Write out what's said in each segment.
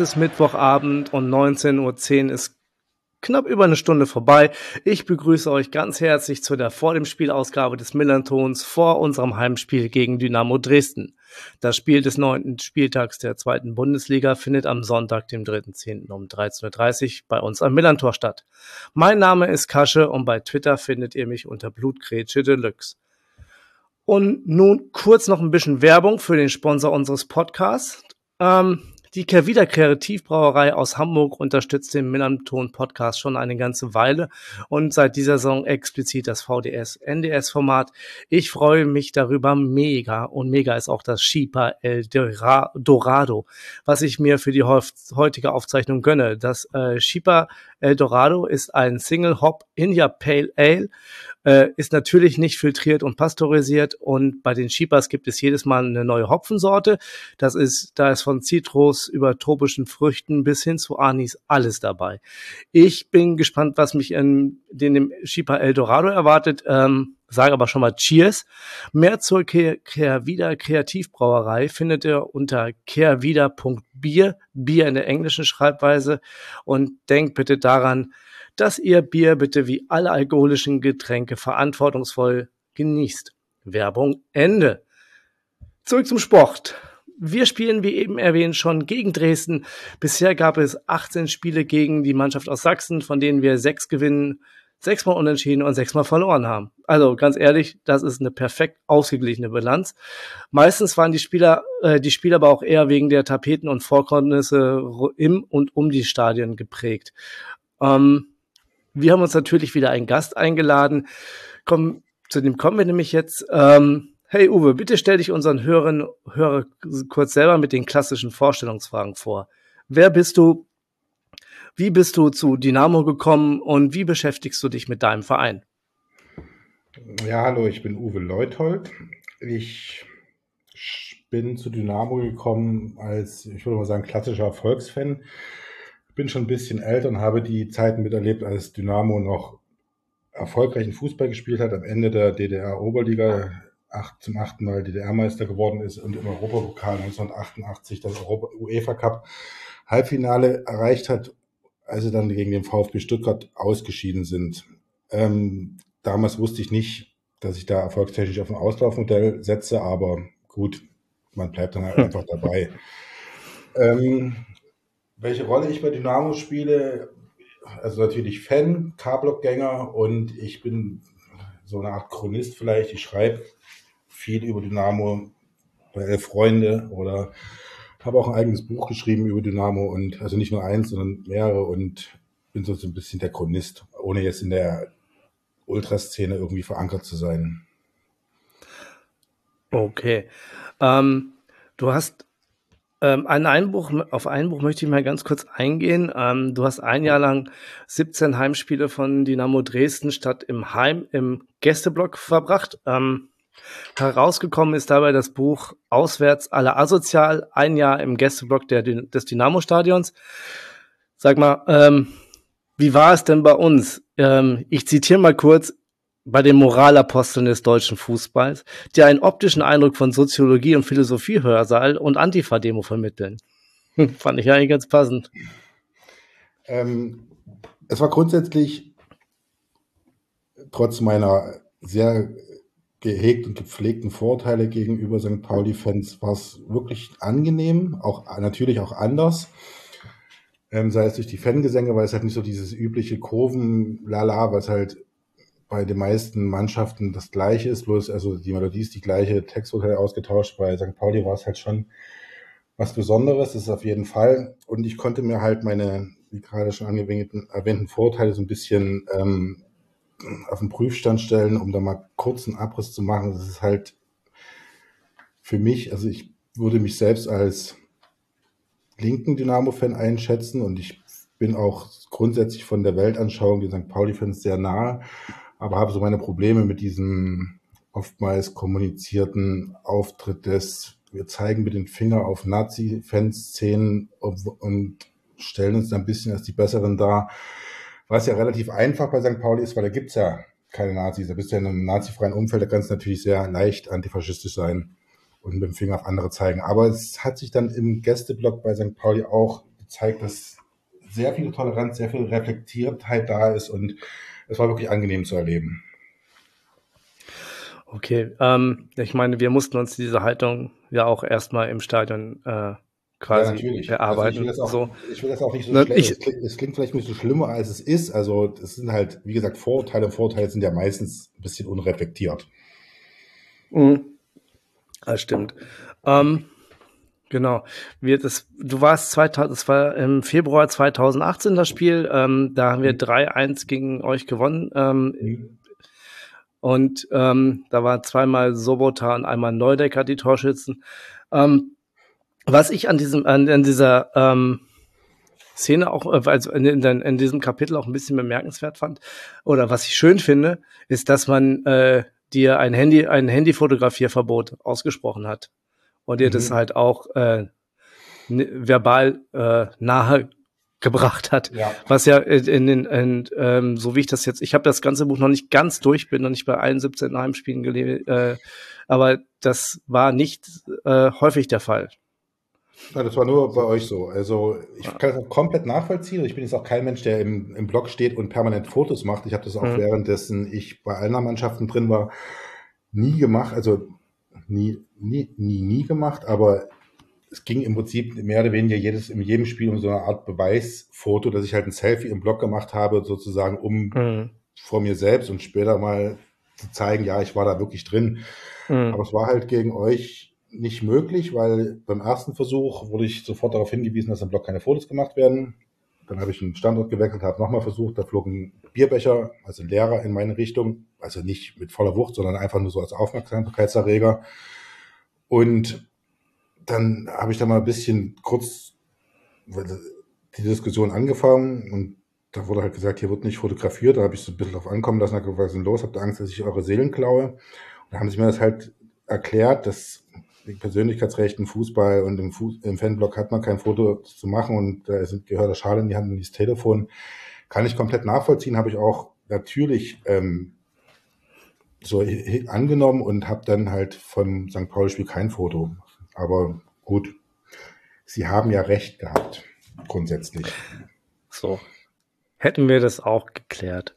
ist Mittwochabend und 19.10 Uhr ist knapp über eine Stunde vorbei. Ich begrüße euch ganz herzlich zu der vor dem Spielausgabe des Millantons vor unserem Heimspiel gegen Dynamo Dresden. Das Spiel des neunten Spieltags der zweiten Bundesliga findet am Sonntag, dem 3.10. um 13.30 Uhr bei uns am Millantor statt. Mein Name ist Kasche und bei Twitter findet ihr mich unter Blutgrätsche Deluxe. Und nun kurz noch ein bisschen Werbung für den Sponsor unseres Podcasts. Ähm, die Kervida Kreativbrauerei aus Hamburg unterstützt den Millanton Podcast schon eine ganze Weile und seit dieser Saison explizit das VDS NDS Format. Ich freue mich darüber mega und mega ist auch das Shipa El Dorado, was ich mir für die heutige Aufzeichnung gönne. Das äh, Shipa El Dorado ist ein Single Hop India Pale Ale äh, ist natürlich nicht filtriert und pasteurisiert und bei den Sheepers gibt es jedes Mal eine neue Hopfensorte. Das ist, da ist von Zitrus über tropischen Früchten bis hin zu Anis alles dabei. Ich bin gespannt, was mich in den dem Sheeper Eldorado erwartet. Ähm, sage aber schon mal Cheers. Mehr zur Kehrwieder Kreativbrauerei findet ihr unter kehrwieder.bier, Bier in der englischen Schreibweise und denkt bitte daran, dass ihr Bier bitte wie alle alkoholischen Getränke verantwortungsvoll genießt. Werbung Ende. Zurück zum Sport. Wir spielen, wie eben erwähnt, schon gegen Dresden. Bisher gab es 18 Spiele gegen die Mannschaft aus Sachsen, von denen wir sechs gewinnen, sechsmal unentschieden und sechsmal verloren haben. Also ganz ehrlich, das ist eine perfekt ausgeglichene Bilanz. Meistens waren die Spieler, äh, die Spieler aber auch eher wegen der Tapeten und Vorkommnisse im und um die Stadien geprägt. Ähm, wir haben uns natürlich wieder einen Gast eingeladen. Komm, zu dem kommen wir nämlich jetzt. Ähm, hey Uwe, bitte stell dich unseren Hörern Hörer kurz selber mit den klassischen Vorstellungsfragen vor. Wer bist du? Wie bist du zu Dynamo gekommen und wie beschäftigst du dich mit deinem Verein? Ja, hallo, ich bin Uwe Leuthold. Ich bin zu Dynamo gekommen als, ich würde mal sagen, klassischer Erfolgsfan bin schon ein bisschen älter und habe die Zeiten miterlebt, als Dynamo noch erfolgreichen Fußball gespielt hat, am Ende der DDR-Oberliga acht, zum achten Mal DDR-Meister geworden ist und im Europapokal 1988 das Europa UEFA Cup Halbfinale erreicht hat, als sie dann gegen den VfB Stuttgart ausgeschieden sind. Ähm, damals wusste ich nicht, dass ich da erfolgstechnisch auf ein Auslaufmodell setze, aber gut, man bleibt dann halt einfach dabei. Ähm, welche Rolle ich bei Dynamo spiele, also natürlich Fan, K-Block-Gänger und ich bin so eine Art Chronist vielleicht. Ich schreibe viel über Dynamo bei Elf Freunde oder habe auch ein eigenes Buch geschrieben über Dynamo und also nicht nur eins, sondern mehrere und bin so ein bisschen der Chronist, ohne jetzt in der Ultraszene irgendwie verankert zu sein. Okay. Ähm, du hast ähm, ein Einbruch, auf Einbruch möchte ich mal ganz kurz eingehen. Ähm, du hast ein Jahr lang 17 Heimspiele von Dynamo Dresden statt im Heim im Gästeblock verbracht. Ähm, herausgekommen ist dabei das Buch Auswärts aller asozial, ein Jahr im Gästeblock der, des Dynamo-Stadions. Sag mal, ähm, wie war es denn bei uns? Ähm, ich zitiere mal kurz, bei den Moralaposteln des deutschen Fußballs, die einen optischen Eindruck von Soziologie und Philosophie-Hörsaal und Antifa-Demo vermitteln. Fand ich eigentlich ganz passend. Ähm, es war grundsätzlich trotz meiner sehr gehegt und gepflegten Vorteile gegenüber St. Pauli-Fans war es wirklich angenehm, auch natürlich auch anders. Ähm, sei es durch die Fangesänge, weil es halt nicht so dieses übliche Kurven-Lala, was halt bei den meisten Mannschaften das gleiche ist, bloß also die Melodie ist die gleiche, Text wurde halt ausgetauscht. Bei St. Pauli war es halt schon was Besonderes, das ist auf jeden Fall. Und ich konnte mir halt meine, wie gerade schon angewendeten, erwähnten Vorteile so ein bisschen ähm, auf den Prüfstand stellen, um da mal kurz einen Abriss zu machen. Das ist halt für mich, also ich würde mich selbst als linken Dynamo-Fan einschätzen und ich bin auch grundsätzlich von der Weltanschauung den St. Pauli-Fans sehr nahe aber habe so meine Probleme mit diesem oftmals kommunizierten Auftritt des, wir zeigen mit den Finger auf Nazi-Fanszenen und stellen uns ein bisschen als die Besseren dar, Was ja relativ einfach bei St. Pauli ist, weil da gibt's ja keine Nazis. Da bist du ja in einem nazifreien Umfeld, da kann es natürlich sehr leicht antifaschistisch sein und mit dem Finger auf andere zeigen. Aber es hat sich dann im Gästeblock bei St. Pauli auch gezeigt, dass sehr viel Toleranz, sehr viel Reflektiertheit da ist und es war wirklich angenehm zu erleben. Okay, ähm, ich meine, wir mussten uns diese Haltung ja auch erstmal im Stadion äh, quasi ja, erarbeiten. Also ich, will auch, ich, will das auch nicht so ne, schlecht. Es klingt, es klingt vielleicht ein bisschen schlimmer, als es ist. Also es sind halt, wie gesagt, Vorurteile. Vorurteile sind ja meistens ein bisschen unreflektiert. Mhm. Das stimmt. Ähm, genau. Wir, das, du warst 2000, das war im Februar 2018 das Spiel. Ähm, da haben wir 3-1 mhm. gegen euch gewonnen. Ähm, mhm. Und ähm, da war zweimal Sobota und einmal Neudecker die Torschützen. Ähm, was ich an diesem, an, an dieser ähm, Szene auch, äh, also in, in, in, diesem Kapitel auch ein bisschen bemerkenswert fand, oder was ich schön finde, ist, dass man äh, dir ein Handy, ein Handyfotografierverbot ausgesprochen hat. Und dir mhm. das halt auch äh, verbal äh, nahe gebracht hat. Ja. Was ja in den, in, ähm, so wie ich das jetzt, ich habe das ganze Buch noch nicht ganz durch, bin noch nicht bei allen 17 Heimspielen gelesen, äh, aber das war nicht äh, häufig der Fall. Ja, das war nur bei euch so. Also ich kann das auch komplett nachvollziehen. Ich bin jetzt auch kein Mensch, der im, im Blog steht und permanent Fotos macht. Ich habe das auch mhm. währenddessen ich bei allen Mannschaften drin war, nie gemacht. Also nie, nie, nie, nie gemacht. Aber es ging im Prinzip mehr oder weniger jedes, in jedem Spiel um so eine Art Beweisfoto, dass ich halt ein Selfie im Blog gemacht habe, sozusagen, um mhm. vor mir selbst und später mal zu zeigen, ja, ich war da wirklich drin. Mhm. Aber es war halt gegen euch nicht möglich, weil beim ersten Versuch wurde ich sofort darauf hingewiesen, dass im Blog keine Fotos gemacht werden. Dann habe ich einen Standort gewechselt, habe nochmal versucht, da flog ein Bierbecher, also Lehrer in meine Richtung, also nicht mit voller Wucht, sondern einfach nur so als Aufmerksamkeitserreger. Und dann habe ich da mal ein bisschen kurz die Diskussion angefangen und da wurde halt gesagt, hier wird nicht fotografiert. Da habe ich so ein bisschen drauf ankommen lassen, habe gesagt, was ist denn los? Habt ihr Angst, dass ich eure Seelen klaue? Und da haben sie mir das halt erklärt, dass Persönlichkeitsrechten Fußball und im, Fuß, im Fanblog hat man kein Foto zu machen und da ist, gehört der Schal in die Hand und dieses Telefon. Kann ich komplett nachvollziehen, habe ich auch natürlich ähm, so angenommen und habe dann halt vom St. Pauli-Spiel kein Foto. Aber gut, Sie haben ja recht gehabt, grundsätzlich. So, hätten wir das auch geklärt.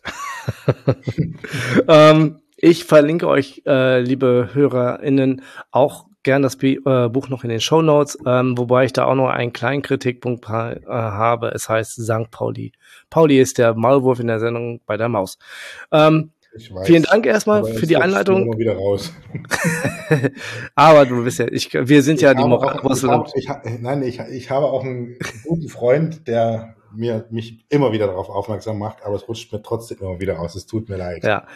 ähm, ich verlinke euch, äh, liebe HörerInnen, auch gern das B äh, Buch noch in den Show Notes, ähm, wobei ich da auch noch einen kleinen Kritikpunkt äh, habe. Es heißt St. Pauli. Pauli ist der Maulwurf in der Sendung bei der Maus. Ähm, Weiß, vielen Dank erstmal für die Einleitung. Wieder raus. aber du bist ja, ich, wir sind ich ja die Moralapostel. Nein, ich, ich habe auch einen guten Freund, der mir, mich immer wieder darauf aufmerksam macht, aber es rutscht mir trotzdem immer wieder aus. Es tut mir leid. Ja,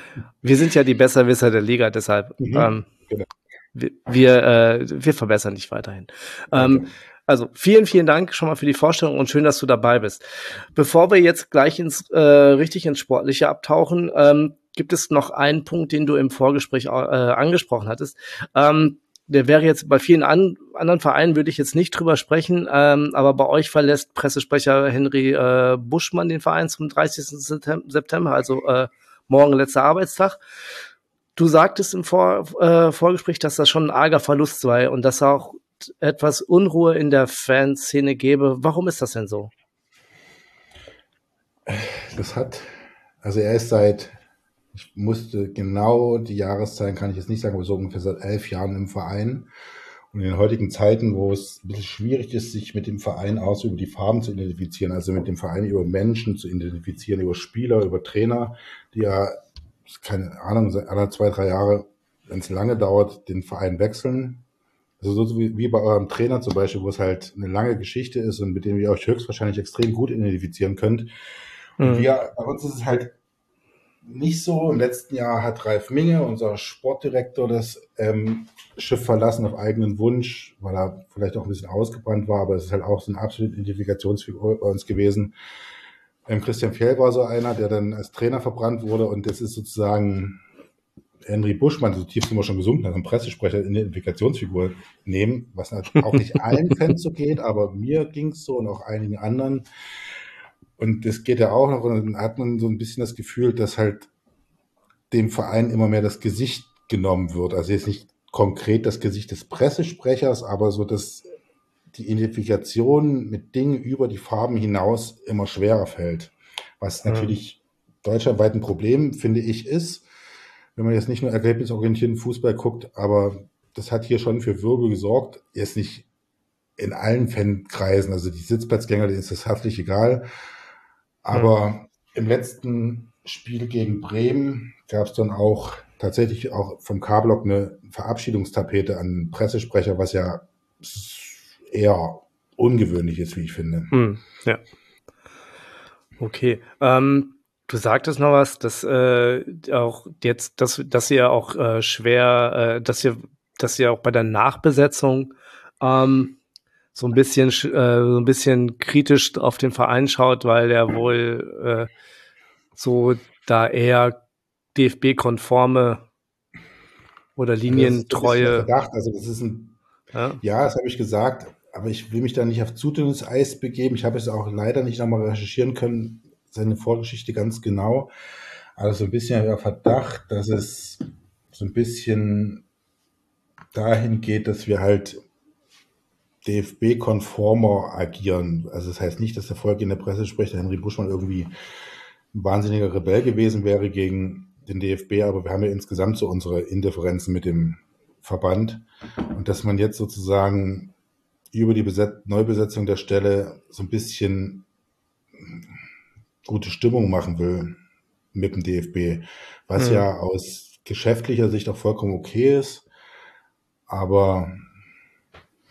wir sind ja die Besserwisser der Liga, deshalb. Mhm, ähm, genau wir, wir, äh, wir verbessern dich weiterhin. Ähm, also vielen, vielen Dank schon mal für die Vorstellung und schön, dass du dabei bist. Bevor wir jetzt gleich ins äh, richtig ins Sportliche abtauchen, ähm, gibt es noch einen Punkt, den du im Vorgespräch äh, angesprochen hattest. Ähm, der wäre jetzt bei vielen an, anderen Vereinen würde ich jetzt nicht drüber sprechen, ähm, aber bei euch verlässt Pressesprecher Henry äh, Buschmann den Verein zum 30. September, also äh, morgen letzter Arbeitstag. Du sagtest im Vor äh, Vorgespräch, dass das schon ein arger Verlust sei und dass auch etwas Unruhe in der Fanszene gäbe. Warum ist das denn so? Das hat, also er ist seit, ich musste genau die Jahreszahlen kann ich jetzt nicht sagen, aber so ungefähr seit elf Jahren im Verein. Und in den heutigen Zeiten, wo es ein bisschen schwierig ist, sich mit dem Verein aus über die Farben zu identifizieren, also mit dem Verein über Menschen zu identifizieren, über Spieler, über Trainer, die ja keine Ahnung, alle zwei, drei Jahre, wenn es lange dauert, den Verein wechseln. Also so wie, wie bei eurem Trainer zum Beispiel, wo es halt eine lange Geschichte ist und mit dem ihr euch höchstwahrscheinlich extrem gut identifizieren könnt. Und mhm. wir, bei uns ist es halt nicht so. Im letzten Jahr hat Ralf Minge, unser Sportdirektor, das ähm, Schiff verlassen auf eigenen Wunsch, weil er vielleicht auch ein bisschen ausgebrannt war, aber es ist halt auch so eine absolute Identifikationsfigur bei uns gewesen. Ähm, Christian Fjell war so einer, der dann als Trainer verbrannt wurde und das ist sozusagen Henry Buschmann, so tief sind wir schon gesunken, also einen Pressesprecher in die Identifikationsfigur nehmen, was auch nicht allen Fans so geht, aber mir ging es so und auch einigen anderen. Und das geht ja auch noch, und dann hat man so ein bisschen das Gefühl, dass halt dem Verein immer mehr das Gesicht genommen wird. Also jetzt nicht konkret das Gesicht des Pressesprechers, aber so, dass die Identifikation mit Dingen über die Farben hinaus immer schwerer fällt. Was Mhm. natürlich deutschlandweit ein Problem, finde ich, ist, wenn man jetzt nicht nur ergebnisorientierten Fußball guckt, aber das hat hier schon für Wirbel gesorgt. Jetzt nicht in allen Fankreisen, also die Sitzplatzgänger, denen ist das herzlich egal. Aber im letzten Spiel gegen Bremen gab es dann auch tatsächlich auch vom K-Block eine Verabschiedungstapete an Pressesprecher, was ja eher ungewöhnlich ist, wie ich finde. Hm, ja. Okay. Ähm, du sagtest noch was, dass äh, auch jetzt, dass, dass ihr auch äh, schwer, äh, dass ihr, dass ihr auch bei der Nachbesetzung ähm, so ein bisschen, sch- äh, so ein bisschen kritisch auf den Verein schaut, weil der wohl äh, so da eher DFB-konforme oder Also das ist linientreue. Verdacht, also das ist ein Ja? Ja, das habe ich gesagt, aber ich will mich da nicht auf zu dünnes Eis begeben. Ich habe es auch leider nicht nochmal recherchieren können, seine Vorgeschichte ganz genau. Aber so ein bisschen der Verdacht, dass es so ein bisschen dahin geht, dass wir halt DFB-konformer agieren. Also das heißt nicht, dass der vorgehende Pressesprecher Henry Buschmann irgendwie ein wahnsinniger Rebell gewesen wäre gegen den DFB, aber wir haben ja insgesamt so unsere Indifferenzen mit dem Verband. Und dass man jetzt sozusagen über die Beset Neubesetzung der Stelle so ein bisschen gute Stimmung machen will mit dem DFB, was Hm. ja aus geschäftlicher Sicht auch vollkommen okay ist. Aber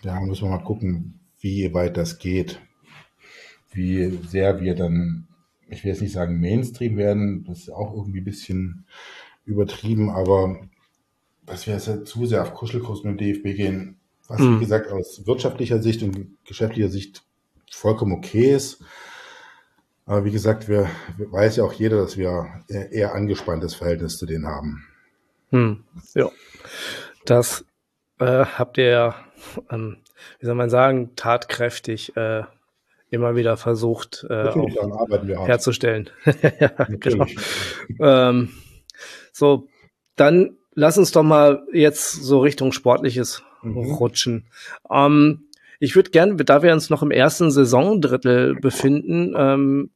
ja, müssen wir mal gucken, wie weit das geht. Wie sehr wir dann, ich will jetzt nicht sagen Mainstream werden, das ist auch irgendwie ein bisschen übertrieben, aber dass wir jetzt halt zu sehr auf Kuschelkurs mit dem DFB gehen, was wie Hm. gesagt aus wirtschaftlicher Sicht und geschäftlicher Sicht vollkommen okay ist. Aber wie gesagt, wir, wir weiß ja auch jeder, dass wir eher, eher angespanntes Verhältnis zu denen haben. Hm, ja. Das äh, habt ihr ja, ähm, wie soll man sagen, tatkräftig äh, immer wieder versucht äh, auch herzustellen. ja, genau. Ähm, so, dann lass uns doch mal jetzt so Richtung Sportliches Mhm. rutschen. Ähm, ich würde gerne, da wir uns noch im ersten Saisondrittel befinden, ähm,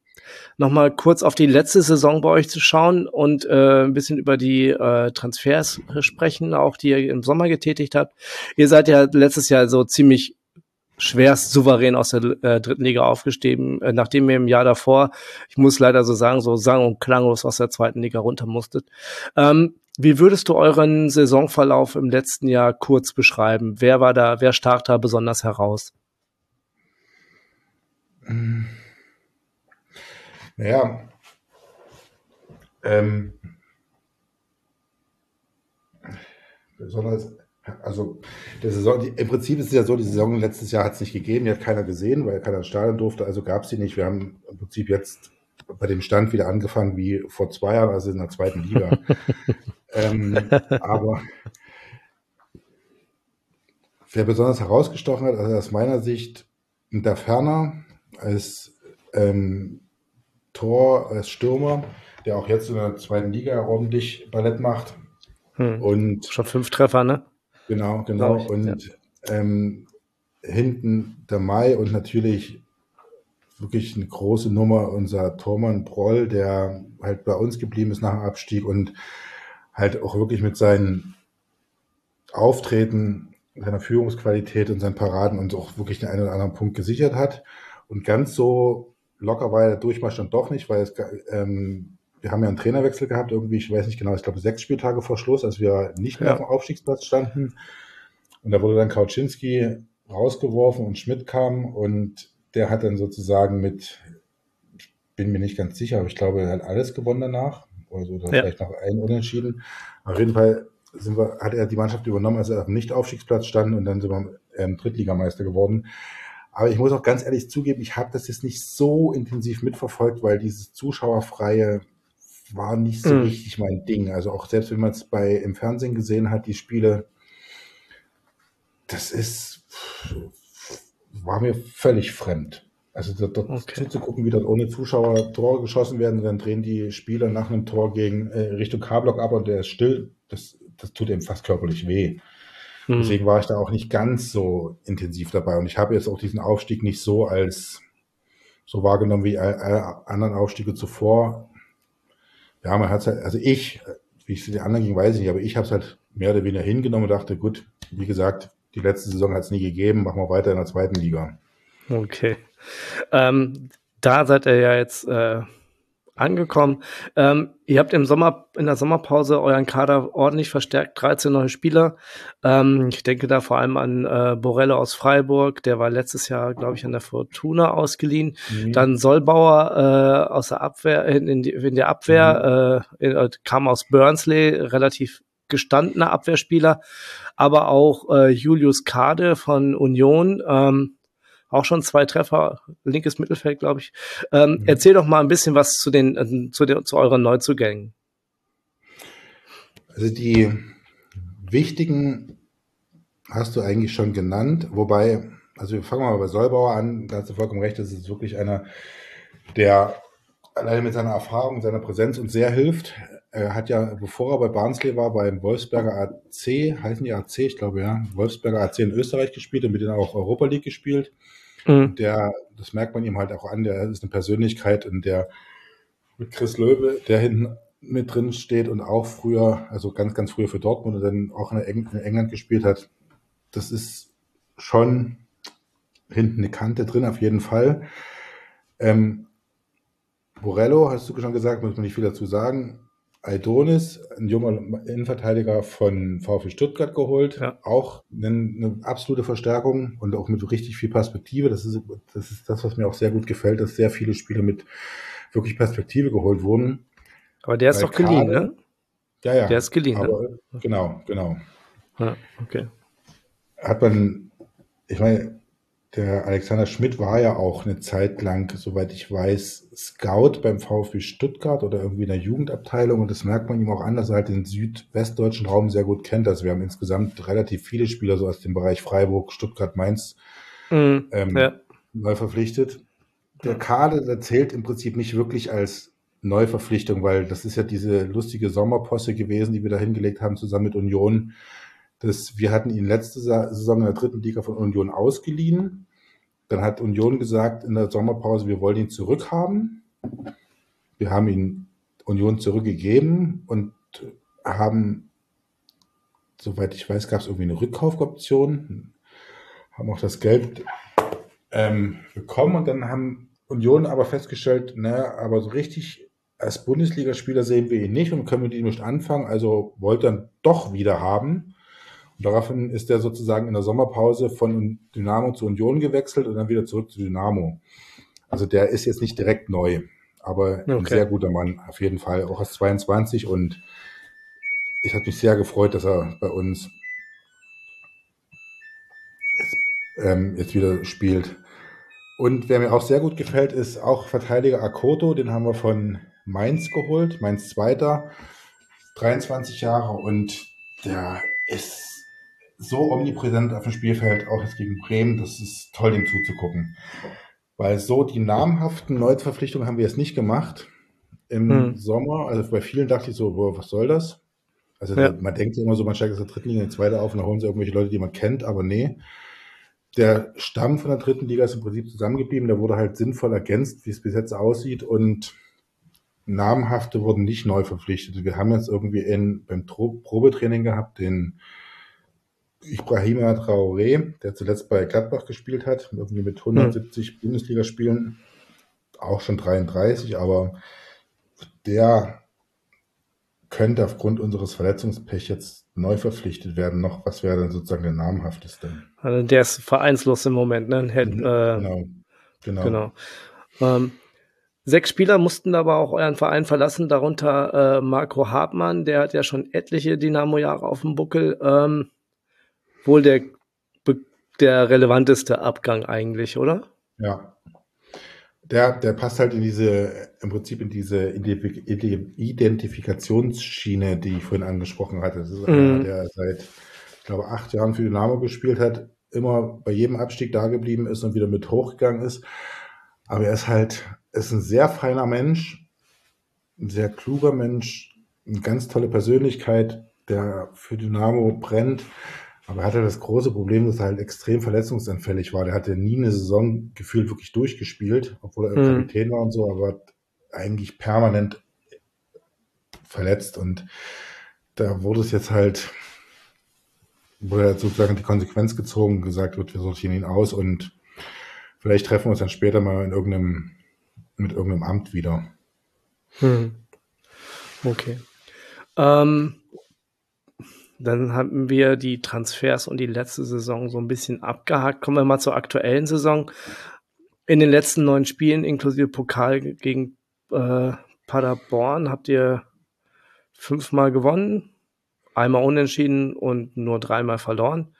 noch mal kurz auf die letzte Saison bei euch zu schauen und äh, ein bisschen über die äh, Transfers sprechen, auch die ihr im Sommer getätigt habt. Ihr seid ja letztes Jahr so ziemlich schwerst souverän aus der äh, dritten Liga aufgestiegen, äh, nachdem ihr im Jahr davor, ich muss leider so sagen, so sang- und klanglos aus der zweiten Liga runter musstet. Ähm, wie würdest du euren Saisonverlauf im letzten Jahr kurz beschreiben? Wer war da, wer stach da besonders heraus? Naja, ähm, besonders, also der Saison, die, im Prinzip ist es ja so, die Saison letztes Jahr hat es nicht gegeben, die hat keiner gesehen, weil keiner ins Stadion durfte, also gab es sie nicht. Wir haben im Prinzip jetzt bei dem Stand wieder angefangen wie vor zwei Jahren, also in der zweiten Liga. ähm, aber wer besonders herausgestochen hat, also aus meiner Sicht, der Ferner als ähm, Tor, als Stürmer, der auch jetzt in der zweiten Liga ordentlich Ballett macht. Hm. Und Schon fünf Treffer, ne? Genau, genau. Ich, Und ähm, hinten der Mai und natürlich wirklich eine große Nummer, unser Tormann Broll, der halt bei uns geblieben ist nach dem Abstieg und halt auch wirklich mit seinen Auftreten, seiner Führungsqualität und seinen Paraden uns auch wirklich den einen oder anderen Punkt gesichert hat. Und ganz so locker war der Durchmarsch dann doch nicht, weil es, ähm, wir haben ja einen Trainerwechsel gehabt, irgendwie, ich weiß nicht genau, ich glaube sechs Spieltage vor Schluss, als wir nicht mehr Ja. auf dem Aufstiegsplatz standen. Und da wurde dann Kauczynski rausgeworfen und Schmidt kam und der hat dann sozusagen mit, ich bin mir nicht ganz sicher, aber ich glaube, er hat alles gewonnen danach. Also Ja. vielleicht noch ein Unentschieden. Auf jeden Fall sind wir, hat er die Mannschaft übernommen, als er auf dem Nicht-Aufstiegsplatz stand und dann sind wir ähm, Drittligameister geworden. Aber ich muss auch ganz ehrlich zugeben, ich habe das jetzt nicht so intensiv mitverfolgt, weil dieses Zuschauerfreie war nicht so Mhm. richtig mein Ding. Also auch selbst wenn man es bei im Fernsehen gesehen hat, die Spiele, das ist war mir völlig fremd. Also dort, okay. zuzugucken, wie dort ohne Zuschauer Tore geschossen werden, dann drehen die Spieler nach einem Tor gegen äh, Richtung K-Block ab und der ist still. Das, das tut ihm fast körperlich weh. Mhm. Deswegen war ich da auch nicht ganz so intensiv dabei. Und ich habe jetzt auch diesen Aufstieg nicht so als so wahrgenommen wie alle anderen Aufstiege zuvor. Ja, man hat halt, also ich, wie es den anderen ging, weiß ich nicht, aber ich habe es halt mehr oder weniger hingenommen und dachte, gut, wie gesagt, die letzte Saison hat es nie gegeben, machen wir weiter in der zweiten Liga. Okay. Ähm, da seid ihr ja jetzt äh, angekommen. Ähm, ihr habt im Sommer, in der Sommerpause euren Kader ordentlich verstärkt, 13 neue Spieler. Ähm, ich denke da vor allem an äh, Borello aus Freiburg, der war letztes Jahr, glaube ich, an der Fortuna ausgeliehen. Mhm. Dann Solbauer äh, aus der Abwehr, in, in, die, in der Abwehr, mhm. äh, kam aus Burnsley, relativ gestandener Abwehrspieler, aber auch äh, Julius Kade von Union. Ähm, auch schon zwei Treffer, linkes Mittelfeld, glaube ich. Ähm, mhm. Erzähl doch mal ein bisschen was zu den, äh, zu, den, zu euren Neuzugängen. Also die wichtigen hast du eigentlich schon genannt, wobei, also wir fangen mal bei Solbauer an, da hast du vollkommen recht, das ist wirklich einer, der alleine mit seiner Erfahrung, seiner Präsenz uns sehr hilft. Er hat ja, bevor er bei Barnsley war, beim Wolfsberger AC, heißen die AC, ich glaube ja, Wolfsberger AC in Österreich gespielt und mit denen auch Europa League gespielt. Mhm. Der, das merkt man ihm halt auch an, der ist eine Persönlichkeit, in der mit Chris Löwe, der hinten mit drin steht und auch früher, also ganz, ganz früher für Dortmund und dann auch in, England gespielt hat. Das ist schon hinten eine Kante drin, auf jeden Fall. Ähm, Borello, hast du schon gesagt, muss man nicht viel dazu sagen. Aldonis, ein junger Innenverteidiger von VfB Stuttgart geholt. Ja. Auch eine, eine, absolute Verstärkung und auch mit richtig viel Perspektive. Das ist, das ist das, was mir auch sehr gut gefällt, dass sehr viele Spieler mit wirklich Perspektive geholt wurden. Aber der ist doch geliehen, ne? Ja, ja. Der ist geliehen, aber, ne? Genau, genau. Ja, okay. Hat man, ich meine, der Alexander Schmidt war ja auch eine Zeit lang, soweit ich weiß, Scout beim VfB Stuttgart oder irgendwie in der Jugendabteilung und das merkt man ihm auch an, dass er halt den südwestdeutschen Raum sehr gut kennt. Also wir haben insgesamt relativ viele Spieler so aus dem Bereich Freiburg, Stuttgart, Mainz mhm, ähm, ja. neu verpflichtet. Der Kader, der zählt im Prinzip nicht wirklich als Neuverpflichtung, weil das ist ja diese lustige Sommerposse gewesen, die wir da hingelegt haben, zusammen mit Union das, wir hatten ihn letzte Saison in der dritten Liga von Union ausgeliehen. Dann hat Union gesagt in der Sommerpause, wir wollen ihn zurückhaben. Wir haben ihn Union zurückgegeben und haben, soweit ich weiß, gab es irgendwie eine Rückkaufoption, haben auch das Geld ähm, bekommen und dann haben Union aber festgestellt, naja, aber so richtig als Bundesligaspieler sehen wir ihn nicht und können mit ihm nicht anfangen, also wollte er doch wieder haben. Daraufhin ist er sozusagen in der Sommerpause von Dynamo zu Union gewechselt und dann wieder zurück zu Dynamo. Also der ist jetzt nicht direkt neu, aber okay. ein sehr guter Mann, auf jeden Fall, auch aus 22 und ich habe mich sehr gefreut, dass er bei uns jetzt, ähm, jetzt wieder spielt. Und wer mir auch sehr gut gefällt, ist auch Verteidiger Akoto, den haben wir von Mainz geholt, Mainz Zweiter, 23 Jahre und der ist so omnipräsent auf dem Spielfeld, auch jetzt gegen Bremen, das ist toll, dem zuzugucken. Weil so die namhaften Neuverpflichtungen haben wir jetzt nicht gemacht im hm. Sommer. Also bei vielen dachte ich so, boah, was soll das? Also ja. man denkt immer so, man steigt aus der dritten Liga in die zweite auf und dann holen sie irgendwelche Leute, die man kennt, aber nee. Der Stamm von der dritten Liga ist im Prinzip zusammengeblieben, der wurde halt sinnvoll ergänzt, wie es bis jetzt aussieht und namhafte wurden nicht neu verpflichtet. Wir haben jetzt irgendwie in, beim Probetraining gehabt, den Ibrahima Traoré, der zuletzt bei Gladbach gespielt hat, irgendwie mit 170 hm. Bundesligaspielen, auch schon 33, aber der könnte aufgrund unseres Verletzungspech jetzt neu verpflichtet werden. Noch, was wäre dann sozusagen der namhafteste? Also der ist vereinslos im Moment, ne? Head, mhm, äh, genau, genau. genau. Ähm, sechs Spieler mussten aber auch euren Verein verlassen, darunter äh, Marco Hartmann, der hat ja schon etliche Dynamo-Jahre auf dem Buckel. Ähm, wohl der, der relevanteste Abgang eigentlich, oder? Ja. Der, der passt halt in diese, im Prinzip in diese Identifikationsschiene, die ich vorhin angesprochen hatte. Das ist mhm. einer, der seit, ich glaube, acht Jahren für Dynamo gespielt hat, immer bei jedem Abstieg da geblieben ist und wieder mit hochgegangen ist. Aber er ist halt, ist ein sehr feiner Mensch, ein sehr kluger Mensch, eine ganz tolle Persönlichkeit, der für Dynamo brennt. Aber er hatte das große Problem, dass er halt extrem verletzungsanfällig war. Der hatte nie eine Saison gefühlt wirklich durchgespielt, obwohl er mhm. Kapitän war und so, aber eigentlich permanent verletzt. Und da wurde es jetzt halt, wurde halt sozusagen die Konsequenz gezogen, gesagt wird, wir sortieren ihn aus und vielleicht treffen wir uns dann später mal in irgendeinem, mit irgendeinem Amt wieder. Hm. Okay. Ähm, dann haben wir die Transfers und die letzte Saison so ein bisschen abgehakt. Kommen wir mal zur aktuellen Saison. In den letzten neun Spielen, inklusive Pokal gegen äh, Paderborn, habt ihr fünfmal gewonnen, einmal unentschieden und nur dreimal verloren.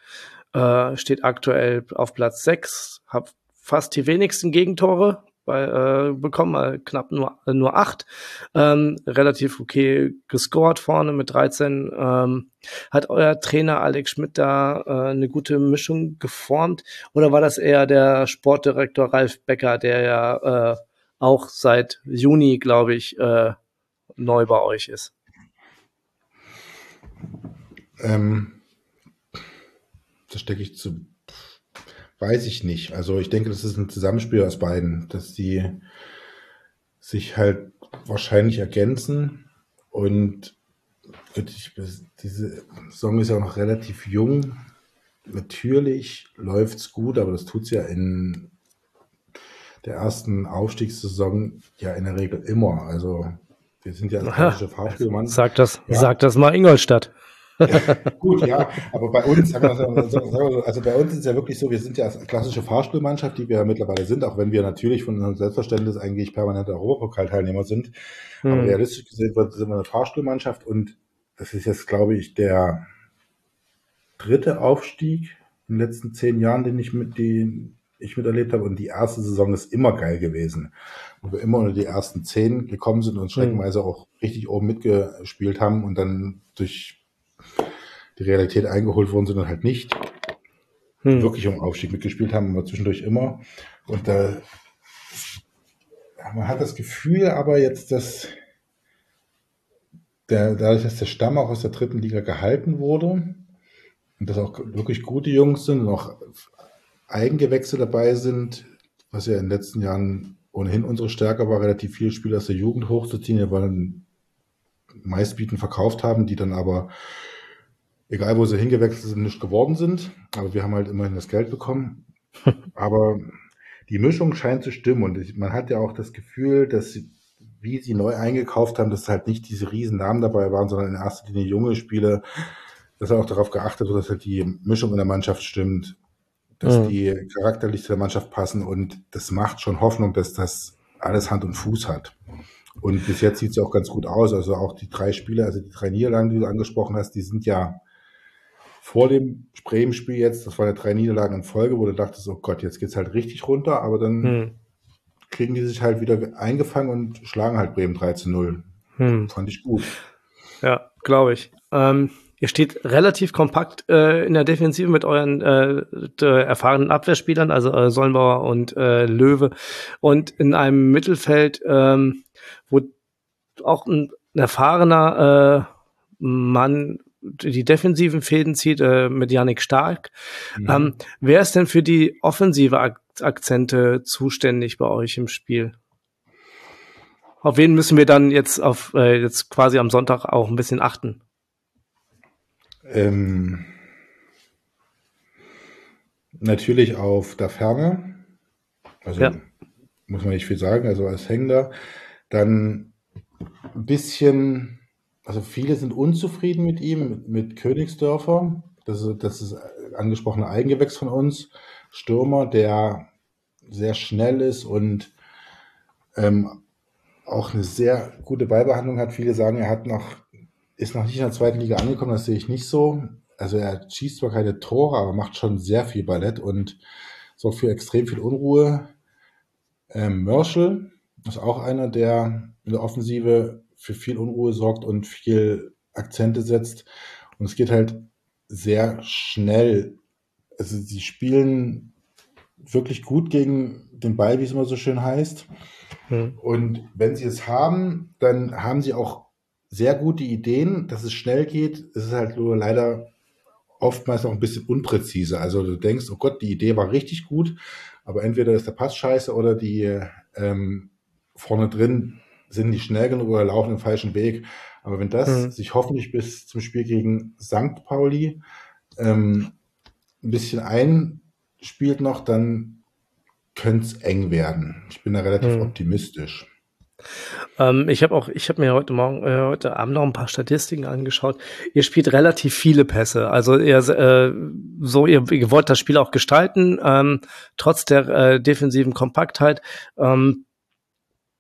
Äh, steht aktuell auf Platz sechs, habt fast die wenigsten Gegentore bei, äh, bekommen, äh, knapp nur, äh, nur acht. Ähm, relativ okay gescored vorne mit 13. Ähm, hat euer Trainer Alex Schmidt da äh, eine gute Mischung geformt? Oder war das eher der Sportdirektor Ralf Becker, der ja äh, auch seit Juni, glaube ich, äh, neu bei euch ist? Ähm, das stecke ich zu Weiß ich nicht. Also ich denke, das ist ein Zusammenspiel aus beiden, dass die sich halt wahrscheinlich ergänzen und ich, diese Song ist ja auch noch relativ jung. Natürlich läuft's gut, aber das tut's ja in der ersten Aufstiegssaison ja in der Regel immer. Also wir sind ja als Fahrspielmann. Sag das, ja. sag das mal Ingolstadt. Gut, ja, aber bei uns, also bei uns ist es ja wirklich so, wir sind ja als klassische Fahrstuhlmannschaft, die wir mittlerweile sind, auch wenn wir natürlich von unserem Selbstverständnis eigentlich permanente Europapokalteilnehmer sind. Hm. Aber realistisch gesehen sind wir eine Fahrstuhlmannschaft und das ist jetzt, glaube ich, der dritte Aufstieg in den letzten zehn Jahren, den ich mit, den ich miterlebt habe. Und die erste Saison ist immer geil gewesen, wo wir immer unter die ersten zehn gekommen sind und hm. streckenweise auch richtig oben mitgespielt haben und dann durch die Realität eingeholt worden sind und halt nicht hm. wirklich um Aufstieg mitgespielt haben, aber zwischendurch immer. Und da, man hat das Gefühl, aber jetzt, dass der, dadurch, dass der Stamm auch aus der dritten Liga gehalten wurde und dass auch wirklich gute Jungs sind und auch Eigengewächse dabei sind, was ja in den letzten Jahren ohnehin unsere Stärke war, relativ viele Spieler aus der Jugend hochzuziehen, die wollen meistbieten verkauft haben, die dann aber egal wo sie hingewechselt sind, nicht geworden sind. Aber wir haben halt immerhin das Geld bekommen. Aber die Mischung scheint zu stimmen und man hat ja auch das Gefühl, dass sie, wie sie neu eingekauft haben, dass halt nicht diese riesen Namen dabei waren, sondern in erster Linie junge Spieler, dass auch darauf geachtet wird, dass halt die Mischung in der Mannschaft stimmt, dass mhm. die charakterlich zu der Mannschaft passen und das macht schon Hoffnung, dass das alles Hand und Fuß hat. Und bis jetzt sieht es auch ganz gut aus. Also auch die drei Spieler, also die drei Niederlagen, die du angesprochen hast, die sind ja vor dem Bremen-Spiel jetzt, das waren ja drei Niederlagen in Folge, wo du dachtest, oh Gott, jetzt geht's halt richtig runter, aber dann hm. kriegen die sich halt wieder eingefangen und schlagen halt Bremen 3 zu 0. Hm. Fand ich gut. Ja, glaube ich. Ähm, ihr steht relativ kompakt äh, in der Defensive mit euren äh, erfahrenen Abwehrspielern, also äh, Sollenbauer und äh, Löwe. Und in einem Mittelfeld, ähm, wo auch ein, ein erfahrener äh, Mann die defensiven Fäden zieht äh, mit Yannick Stark. Mhm. Ähm, wer ist denn für die offensive Ak Akzente zuständig bei euch im Spiel? Auf wen müssen wir dann jetzt auf äh, jetzt quasi am Sonntag auch ein bisschen achten? Ähm, natürlich auf der Ferne. Also ja. muss man nicht viel sagen, also als Hängender. Dann ein bisschen also viele sind unzufrieden mit ihm, mit, mit Königsdörfer. Das ist, das ist angesprochene Eigengewächs von uns. Stürmer, der sehr schnell ist und ähm, auch eine sehr gute Ballbehandlung hat. Viele sagen, er hat noch, ist noch nicht in der zweiten Liga angekommen, das sehe ich nicht so. Also er schießt zwar keine Tore, aber macht schon sehr viel Ballett und sorgt für extrem viel Unruhe. Ähm, Mörschel ist auch einer, der in der Offensive für viel Unruhe sorgt und viel Akzente setzt. Und es geht halt sehr schnell. Also sie spielen wirklich gut gegen den Ball, wie es immer so schön heißt. Hm. Und wenn sie es haben, dann haben sie auch sehr gute Ideen, dass es schnell geht. Es ist halt nur leider oftmals noch ein bisschen unpräzise. Also du denkst, oh Gott, die Idee war richtig gut, aber entweder ist der Pass scheiße oder die ähm, vorne drin sind nicht schnell genug oder laufen den falschen Weg. Aber wenn das mhm. sich hoffentlich bis zum Spiel gegen St. Pauli ähm, ein bisschen einspielt noch, dann könnte es eng werden. Ich bin da relativ mhm. optimistisch. Ähm, ich habe auch, ich habe mir heute Morgen, äh, heute Abend noch ein paar Statistiken angeschaut. Ihr spielt relativ viele Pässe. Also ihr, äh, so, ihr, ihr wollt das Spiel auch gestalten, ähm, trotz der äh, defensiven Kompaktheit. Ähm,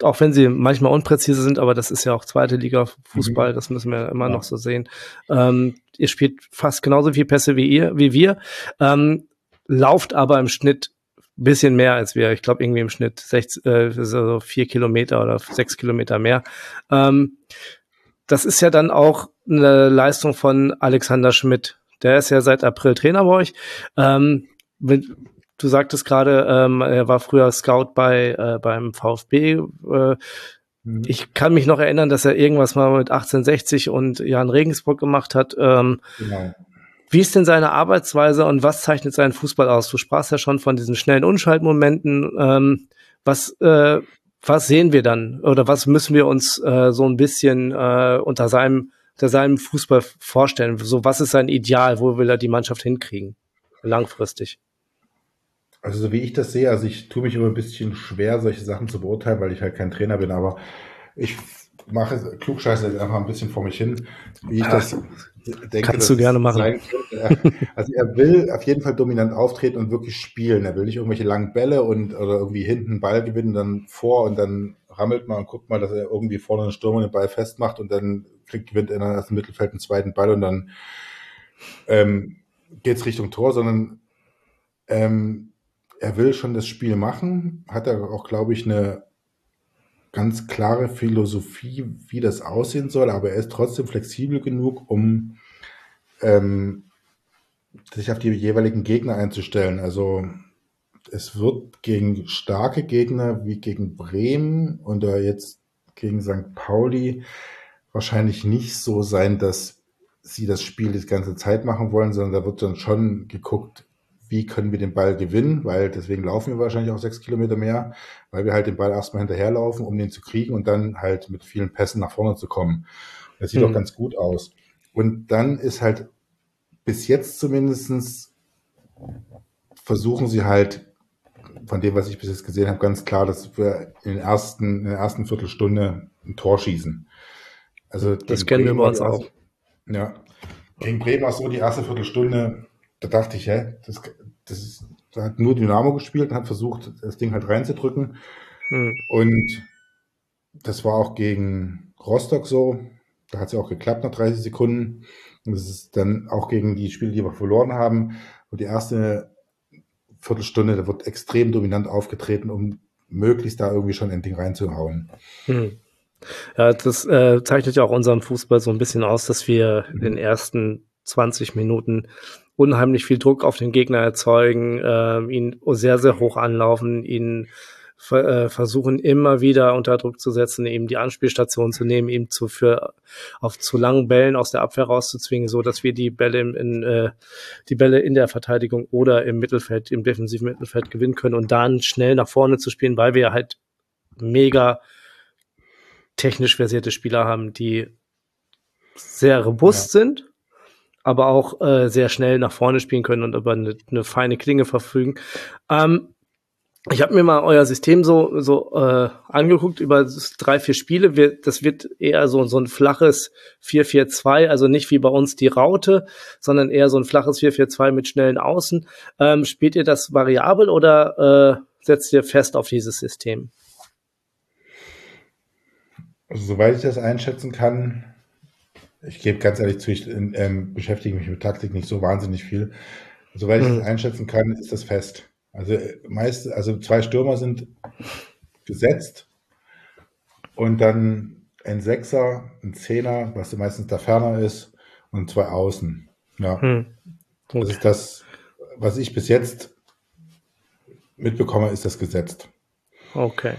auch wenn sie manchmal unpräzise sind, aber das ist ja auch zweite Liga Fußball, mhm. das müssen wir immer ja. noch so sehen. Ähm, ihr spielt fast genauso viel Pässe wie ihr, wie wir, ähm, lauft aber im Schnitt bisschen mehr als wir. Ich glaube irgendwie im Schnitt sechs, äh, so vier Kilometer oder sechs Kilometer mehr. Ähm, das ist ja dann auch eine Leistung von Alexander Schmidt. Der ist ja seit April Trainer bei euch. Ähm, mit, du sagtest gerade, ähm, er war früher Scout bei äh, beim VfB. Äh, mhm. ich kann mich noch erinnern, dass er irgendwas mal mit 1860 und Jan Regensburg gemacht hat. Ähm, genau. Wie ist denn seine Arbeitsweise und was zeichnet seinen Fußball aus? Du sprachst ja schon von diesen schnellen Unschaltmomenten. Ähm, was, äh, was sehen wir dann oder was müssen wir uns äh, so ein bisschen äh, unter seinem unter seinem Fußball vorstellen? So, was ist sein Ideal? Wo will er die Mannschaft hinkriegen? Langfristig. Also so wie ich das sehe, also ich tue mich immer ein bisschen schwer, solche Sachen zu beurteilen, weil ich halt kein Trainer bin, aber ich mache klugscheiße einfach ein bisschen vor mich hin, wie ich das denke, Kannst du gerne machen. Also er will auf jeden Fall dominant auftreten und wirklich spielen. Er will nicht irgendwelche langen Bälle und oder irgendwie hinten Ball gewinnen, dann vor und dann rammelt man und guckt mal, dass er irgendwie vorne einen Stürmer den Ball festmacht und dann kriegt, gewinnt er aus dem Mittelfeld einen zweiten Ball und dann ähm, geht Richtung Tor, sondern ähm, er will schon das Spiel machen, hat er auch, glaube ich, eine ganz klare Philosophie, wie das aussehen soll, aber er ist trotzdem flexibel genug, um ähm, sich auf die jeweiligen Gegner einzustellen. Also es wird gegen starke Gegner wie gegen Bremen oder jetzt gegen St. Pauli wahrscheinlich nicht so sein, dass sie das Spiel die ganze Zeit machen wollen, sondern da wird dann schon geguckt, wie können wir den Ball gewinnen, weil deswegen laufen wir wahrscheinlich auch sechs Kilometer mehr, weil wir halt den Ball erstmal hinterherlaufen, um den zu kriegen und dann halt mit vielen Pässen nach vorne zu kommen. Das sieht mhm. doch ganz gut aus. Und dann ist halt bis jetzt zumindestens versuchen sie halt von dem, was ich bis jetzt gesehen habe, ganz klar, dass wir in, den ersten, in der ersten Viertelstunde ein Tor schießen. Also das kennen wir bei uns auch. Ja. Gegen Bremen war es so, die erste Viertelstunde da dachte ich, hä, das, das ist, da hat nur Dynamo gespielt und hat versucht, das Ding halt reinzudrücken. Hm. Und das war auch gegen Rostock so. Da hat es ja auch geklappt nach 30 Sekunden. Und das ist dann auch gegen die Spiele, die wir verloren haben. Und die erste Viertelstunde, da wird extrem dominant aufgetreten, um möglichst da irgendwie schon ein Ding reinzuhauen. Hm. Ja, das äh, zeichnet ja auch unseren Fußball so ein bisschen aus, dass wir in den ersten 20 Minuten unheimlich viel Druck auf den Gegner erzeugen, äh, ihn sehr, sehr hoch anlaufen, ihn äh, versuchen immer wieder unter Druck zu setzen, eben die Anspielstation zu nehmen, ihm zu für auf zu langen Bällen aus der Abwehr rauszuzwingen, so dass wir die Bälle in, in äh, die Bälle in der Verteidigung oder im Mittelfeld, im defensiven Mittelfeld gewinnen können und dann schnell nach vorne zu spielen, weil wir halt mega technisch versierte Spieler haben, die sehr robust ja. sind aber auch äh, sehr schnell nach vorne spielen können und über eine, eine feine Klinge verfügen. Ähm, ich habe mir mal euer System so, so äh, angeguckt über drei, vier Spiele. Wir, das wird eher so, so ein flaches 4-4-2, also nicht wie bei uns die Raute, sondern eher so ein flaches 4-4-2 mit schnellen Außen. Ähm, spielt ihr das variabel oder äh, setzt ihr fest auf dieses System? Also, soweit ich das einschätzen kann, ich gebe ganz ehrlich zu, ich ähm, beschäftige mich mit Taktik nicht so wahnsinnig viel. Soweit ich mhm. das einschätzen kann, ist das fest. Also meist, also zwei Stürmer sind gesetzt und dann ein Sechser, ein Zehner, was meistens da ferner ist, und zwei Außen. Ja. Mhm. Das ist das, was ich bis jetzt mitbekomme, ist das gesetzt. Okay.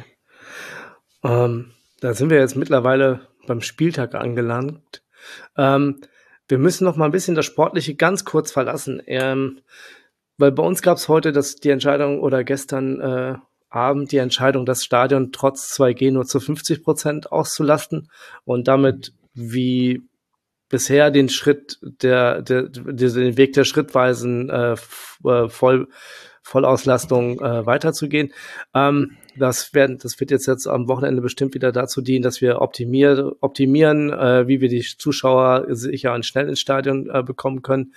Ähm, da sind wir jetzt mittlerweile beim Spieltag angelangt. Ähm, wir müssen noch mal ein bisschen das Sportliche ganz kurz verlassen. Ähm, weil bei uns gab es heute das, die Entscheidung oder gestern äh, Abend die Entscheidung, das Stadion trotz 2G nur zu 50 Prozent auszulasten und damit wie bisher den Schritt der, der, den Weg der schrittweisen äh, äh, Voll, Vollauslastung äh, weiterzugehen. Ähm, das, werden, das wird jetzt, jetzt am Wochenende bestimmt wieder dazu dienen, dass wir optimier, optimieren, äh, wie wir die Zuschauer sicher und schnell ins Stadion äh, bekommen können.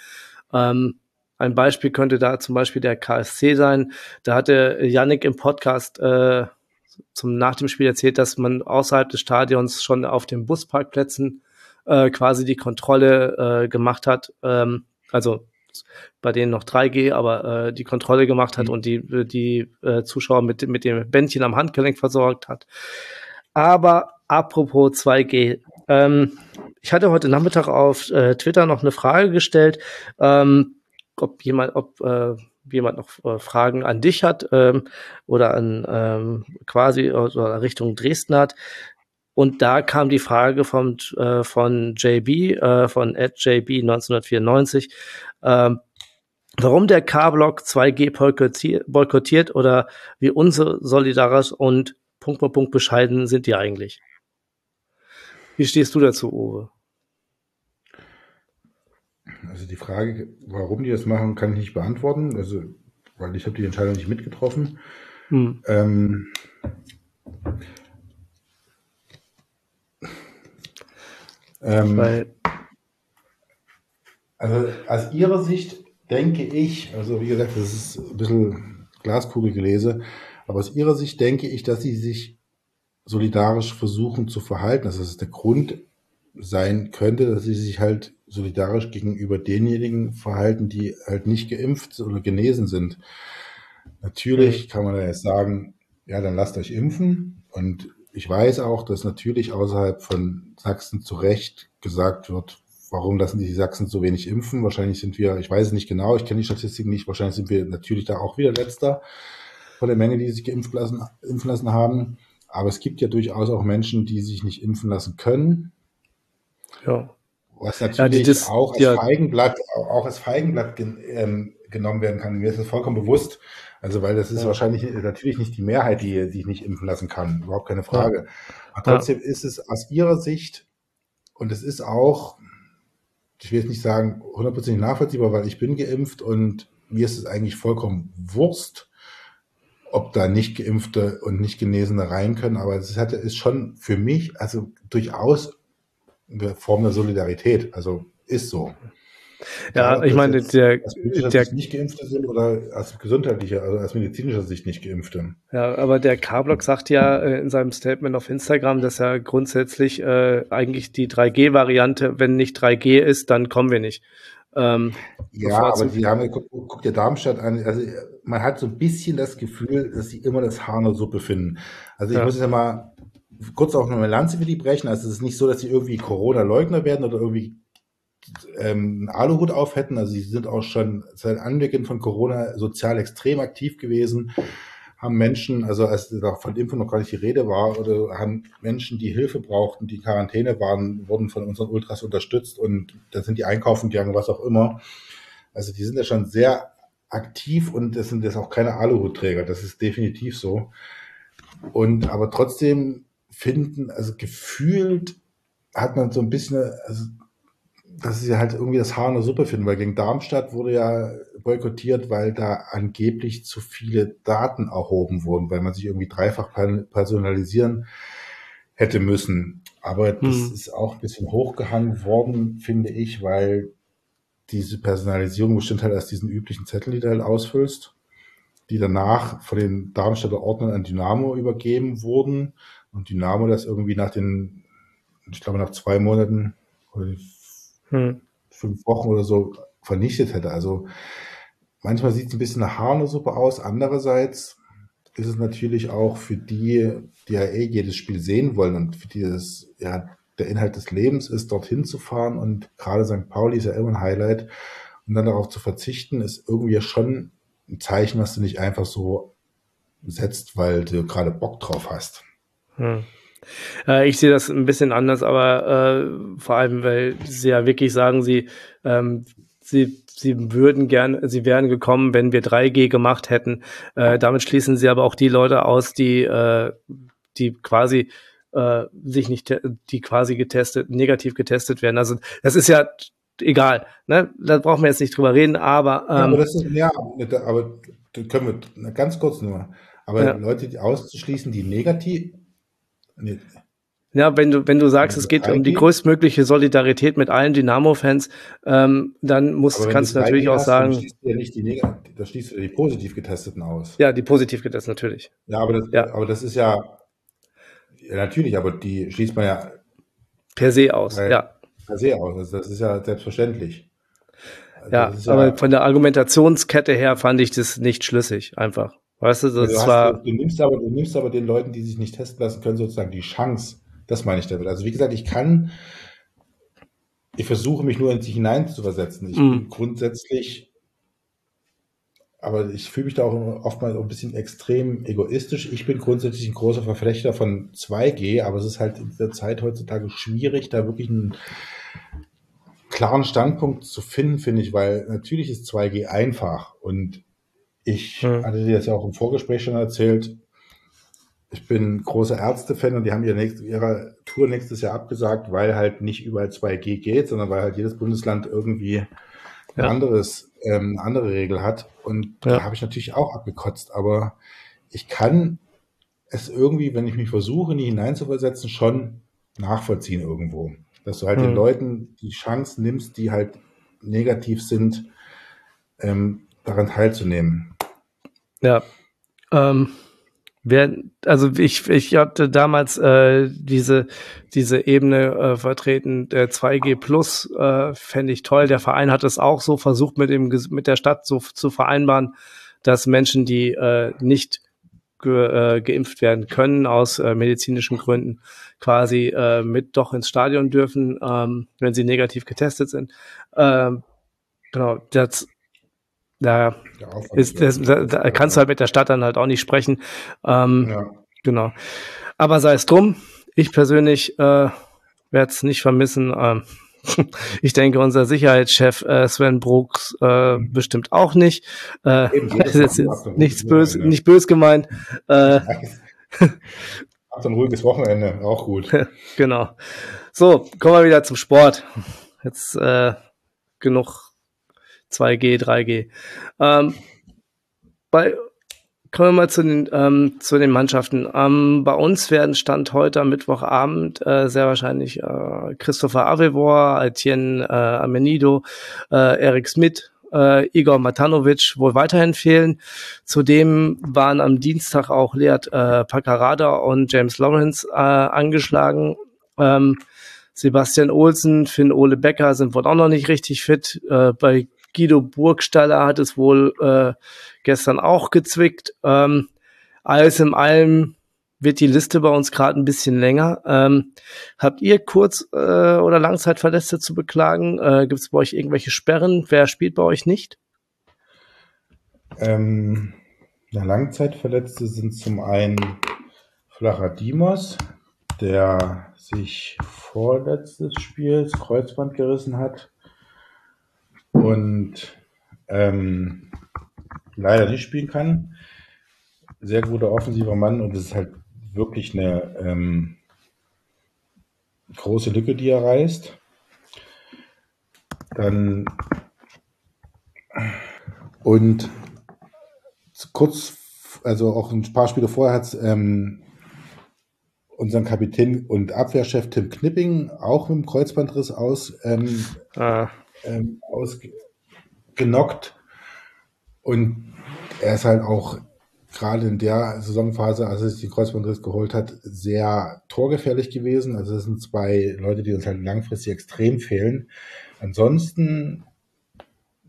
Ähm, ein Beispiel könnte da zum Beispiel der KSC sein. Da hatte Yannick im Podcast äh, zum nach dem Spiel erzählt, dass man außerhalb des Stadions schon auf den Busparkplätzen äh, quasi die Kontrolle äh, gemacht hat. Ähm, also bei denen noch 3G, aber äh, die Kontrolle gemacht hat mhm. und die, die äh, Zuschauer mit, mit dem Bändchen am Handgelenk versorgt hat. Aber apropos 2G, ähm, ich hatte heute Nachmittag auf äh, Twitter noch eine Frage gestellt, ähm, ob jemand, ob äh, jemand noch äh, Fragen an dich hat ähm, oder an ähm, quasi oder Richtung Dresden hat. Und da kam die Frage vom, äh, von JB, äh, von JB 1994, äh, warum der K-Block 2G boykottiert, oder wie unsolidarisch und Punkt bei Punkt bescheiden sind die eigentlich. Wie stehst du dazu, Uwe? Also die Frage, warum die das machen, kann ich nicht beantworten, also weil ich habe die Entscheidung nicht mitgetroffen. Hm. Ähm, Ähm, Weil also aus Ihrer Sicht denke ich, also wie gesagt, das ist ein bisschen Glaskugelgelese, aber aus Ihrer Sicht denke ich, dass Sie sich solidarisch versuchen zu verhalten, dass es der Grund sein könnte, dass Sie sich halt solidarisch gegenüber denjenigen verhalten, die halt nicht geimpft oder genesen sind. Natürlich kann man da jetzt sagen, ja, dann lasst euch impfen und ich weiß auch, dass natürlich außerhalb von Sachsen zu Recht gesagt wird, warum lassen die Sachsen so wenig impfen? Wahrscheinlich sind wir, ich weiß es nicht genau, ich kenne die Statistiken nicht, wahrscheinlich sind wir natürlich da auch wieder letzter von der Menge, die sich geimpft lassen, impfen lassen haben. Aber es gibt ja durchaus auch Menschen, die sich nicht impfen lassen können. Ja. Was natürlich ja, das, auch als ja. Feigenblatt, auch als Feigenblatt gen, ähm, genommen werden kann. Mir ist das vollkommen bewusst, also, weil das ist ja. wahrscheinlich natürlich nicht die Mehrheit, die sich nicht impfen lassen kann. Überhaupt keine Frage. Aber trotzdem ja. ist es aus ihrer Sicht, und es ist auch, ich will jetzt nicht sagen, hundertprozentig nachvollziehbar, weil ich bin geimpft und mir ist es eigentlich vollkommen Wurst, ob da nicht Geimpfte und nicht Genesene rein können. Aber es hat, ist schon für mich, also durchaus eine Form der Solidarität. Also ist so. Ja, ich meine, der, der nicht Geimpfte sind oder aus gesundheitlicher, also aus medizinischer Sicht nicht Geimpfte. Ja, aber der K-Block sagt ja äh, in seinem Statement auf Instagram, dass er grundsätzlich äh, eigentlich die 3G-Variante, wenn nicht 3G ist, dann kommen wir nicht. Ähm, ja, aber sie haben, guck, guck dir Darmstadt an, also man hat so ein bisschen das Gefühl, dass sie immer das Haar in der Suppe finden. Also ich ja. muss jetzt mal kurz auch noch eine Lanze für die brechen. Also es ist nicht so, dass sie irgendwie Corona-Leugner werden oder irgendwie ähm, Aluhut auf hätten. Also sie sind auch schon seit Anbeginn von Corona sozial extrem aktiv gewesen, haben Menschen, also als von Impfung noch gar nicht die Rede war, oder haben Menschen, die Hilfe brauchten, die Quarantäne waren, wurden von unseren Ultras unterstützt und da sind die einkaufen gegangen, was auch immer. Also die sind ja schon sehr aktiv und das sind jetzt auch keine Aluhutträger, das ist definitiv so. Und aber trotzdem finden, also gefühlt hat man so ein bisschen, also dass sie halt irgendwie das Haar in der Suppe finden, weil gegen Darmstadt wurde ja boykottiert, weil da angeblich zu viele Daten erhoben wurden, weil man sich irgendwie dreifach personalisieren hätte müssen. Aber das hm. ist auch ein bisschen hochgehangen worden, finde ich, weil diese Personalisierung bestimmt halt aus diesen üblichen Zetteln, die du halt ausfüllst, die danach von den Darmstädter Ordnern an Dynamo übergeben wurden und Dynamo das irgendwie nach den, ich glaube nach zwei Monaten oder hm. fünf Wochen oder so vernichtet hätte. Also manchmal sieht es ein bisschen nach Harnesuppe aus. Andererseits ist es natürlich auch für die, die ja eh jedes Spiel sehen wollen und für die das ja der Inhalt des Lebens ist, dorthin zu fahren und gerade St. Pauli ist ja immer ein Highlight und dann darauf zu verzichten, ist irgendwie schon ein Zeichen, was du nicht einfach so setzt, weil du gerade Bock drauf hast. Hm. Äh, ich sehe das ein bisschen anders, aber äh, vor allem, weil sie ja wirklich sagen, sie, ähm, sie, sie würden gern, sie wären gekommen, wenn wir 3G gemacht hätten. Äh, damit schließen sie aber auch die Leute aus, die, äh, die quasi äh, sich nicht, die quasi getestet, negativ getestet werden. Also das ist ja egal, ne? Da brauchen wir jetzt nicht drüber reden, aber, ähm, ja, aber das ist, ja, aber können wir ganz kurz nur. Aber ja. Leute die auszuschließen, die negativ. Nee. Ja, wenn du, wenn du sagst, es geht um die größtmögliche Solidarität mit allen Dynamo-Fans, ähm, dann musst, kannst du natürlich auch hast, sagen. Dann schließt du ja nicht die, negativ, da schließt du die positiv Getesteten aus. Ja, die positiv Getesteten natürlich. Ja, aber das, ja. aber das ist ja, ja, natürlich, aber die schließt man ja per se aus, ja. Per se aus. Also das ist ja selbstverständlich. Ja, ja, aber von der Argumentationskette her fand ich das nicht schlüssig, einfach. Weißt du, das also war. Du, du, nimmst aber, du nimmst aber den Leuten, die sich nicht testen lassen können, sozusagen die Chance. Das meine ich damit. Also wie gesagt, ich kann, ich versuche mich nur in sich hineinzuversetzen. Ich mm. bin grundsätzlich, aber ich fühle mich da auch oftmals ein bisschen extrem egoistisch. Ich bin grundsätzlich ein großer Verflechter von 2G, aber es ist halt in der Zeit heutzutage schwierig, da wirklich einen klaren Standpunkt zu finden, finde ich, weil natürlich ist 2G einfach und ich hm. hatte dir das ja auch im Vorgespräch schon erzählt. Ich bin großer Ärzte-Fan und die haben ihre, nächste, ihre Tour nächstes Jahr abgesagt, weil halt nicht überall 2G geht, sondern weil halt jedes Bundesland irgendwie ein ja. anderes, ähm, eine andere Regel hat. Und ja. da habe ich natürlich auch abgekotzt. Aber ich kann es irgendwie, wenn ich mich versuche, nie hineinzuversetzen, schon nachvollziehen irgendwo. Dass du halt hm. den Leuten die Chance nimmst, die halt negativ sind, ähm, daran teilzunehmen. Ja. Ähm, wer, also ich, ich hatte damals äh, diese, diese Ebene äh, vertreten, der 2G Plus äh, fände ich toll. Der Verein hat es auch so versucht, mit, dem, mit der Stadt so zu vereinbaren, dass Menschen, die äh, nicht ge, äh, geimpft werden können aus äh, medizinischen Gründen, quasi äh, mit doch ins Stadion dürfen, ähm, wenn sie negativ getestet sind. Ähm, genau, das da ist, das, da, da kannst du halt mit der Stadt dann halt auch nicht sprechen. Ähm, ja. Genau. Aber sei es drum, ich persönlich äh, werde es nicht vermissen. Ähm, ich denke, unser Sicherheitschef äh, Sven Brooks äh, bestimmt auch nicht. Äh, das ist jetzt nichts böse, nicht bös gemeint. Äh, Habt ein ruhiges Wochenende, auch gut. genau. So, kommen wir wieder zum Sport. Jetzt äh, genug 2G, 3G. Ähm, bei, kommen wir mal zu den, ähm, zu den Mannschaften. Ähm, bei uns werden Stand heute am Mittwochabend äh, sehr wahrscheinlich äh, Christopher Avevor, Etienne äh, Amenido, äh, Erik Smith, äh, Igor Matanovic wohl weiterhin fehlen. Zudem waren am Dienstag auch Leat äh, Pacarada und James Lawrence äh, angeschlagen. Ähm, Sebastian Olsen, Finn Ole Becker sind wohl auch noch nicht richtig fit. Äh, bei Guido Burgstaller hat es wohl äh, gestern auch gezwickt. Ähm, alles in allem wird die Liste bei uns gerade ein bisschen länger. Ähm, habt ihr Kurz- äh, oder Langzeitverletzte zu beklagen? Äh, Gibt es bei euch irgendwelche Sperren? Wer spielt bei euch nicht? Ähm, ja, Langzeitverletzte sind zum einen Flacher Dimos, der sich vorletztes Spiel das Kreuzband gerissen hat und ähm, leider nicht spielen kann. Sehr guter offensiver Mann und es ist halt wirklich eine ähm, große Lücke, die er reißt. Dann und kurz, also auch ein paar Spiele vorher hat ähm, unseren Kapitän und Abwehrchef Tim Knipping auch mit dem Kreuzbandriss aus ähm, ah ähm, ausgenockt. Und er ist halt auch gerade in der Saisonphase, als er sich den Kreuzbandriss geholt hat, sehr torgefährlich gewesen. Also das sind zwei Leute, die uns halt langfristig extrem fehlen. Ansonsten